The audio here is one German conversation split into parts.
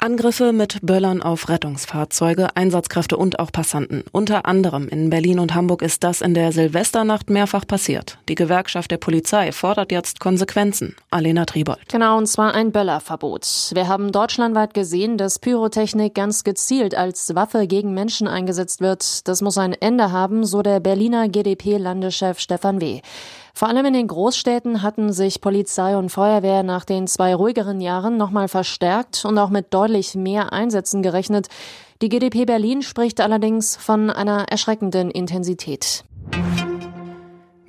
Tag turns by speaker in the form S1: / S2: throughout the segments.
S1: Angriffe mit Böllern auf Rettungsfahrzeuge, Einsatzkräfte und auch Passanten. Unter anderem in Berlin und Hamburg ist das in der Silvesternacht mehrfach passiert. Die Gewerkschaft der Polizei fordert jetzt Konsequenzen. Alena Tribold.
S2: Genau, und zwar ein Böllerverbot. Wir haben deutschlandweit gesehen, dass Pyrotechnik ganz gezielt als Waffe gegen Menschen eingesetzt wird. Das muss ein Ende haben, so der Berliner GdP-Landeschef Stefan W. Vor allem in den Großstädten hatten sich Polizei und Feuerwehr nach den zwei ruhigeren Jahren nochmal verstärkt und auch mit deutlich mehr Einsätzen gerechnet. Die GdP Berlin spricht allerdings von einer erschreckenden Intensität.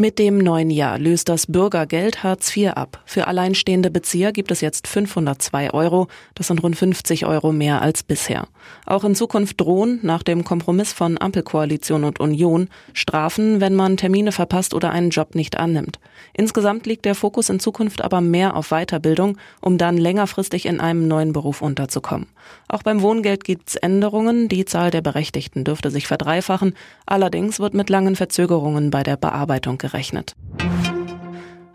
S1: Mit dem neuen Jahr löst das Bürgergeld Hartz IV ab. Für alleinstehende Bezieher gibt es jetzt 502 Euro. Das sind rund 50 Euro mehr als bisher. Auch in Zukunft drohen, nach dem Kompromiss von Ampelkoalition und Union, Strafen, wenn man Termine verpasst oder einen Job nicht annimmt. Insgesamt liegt der Fokus in Zukunft aber mehr auf Weiterbildung, um dann längerfristig in einem neuen Beruf unterzukommen. Auch beim Wohngeld gibt es Änderungen. Die Zahl der Berechtigten dürfte sich verdreifachen. Allerdings wird mit langen Verzögerungen bei der Bearbeitung gerechnet.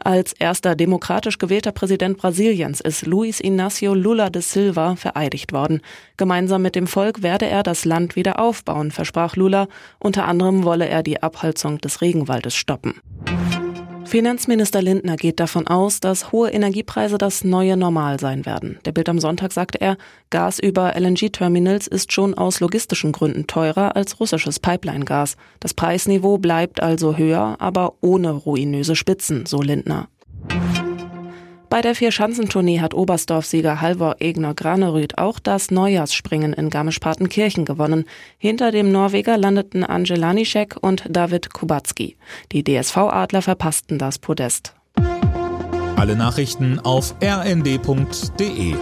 S1: Als erster demokratisch gewählter Präsident Brasiliens ist Luiz Inácio Lula de Silva vereidigt worden. Gemeinsam mit dem Volk werde er das Land wieder aufbauen, versprach Lula. Unter anderem wolle er die Abholzung des Regenwaldes stoppen. Finanzminister Lindner geht davon aus, dass hohe Energiepreise das neue Normal sein werden. Der Bild am Sonntag sagte er, Gas über LNG-Terminals ist schon aus logistischen Gründen teurer als russisches Pipeline-Gas. Das Preisniveau bleibt also höher, aber ohne ruinöse Spitzen, so Lindner. Bei der Vier-Schanzentournee hat Oberstdorf-Sieger Halvor Egner Granerüth auch das Neujahrsspringen in Garmisch-Partenkirchen gewonnen. Hinter dem Norweger landeten Angela Nischek und David Kubacki. Die DSV-Adler verpassten das Podest.
S3: Alle Nachrichten auf rnd.de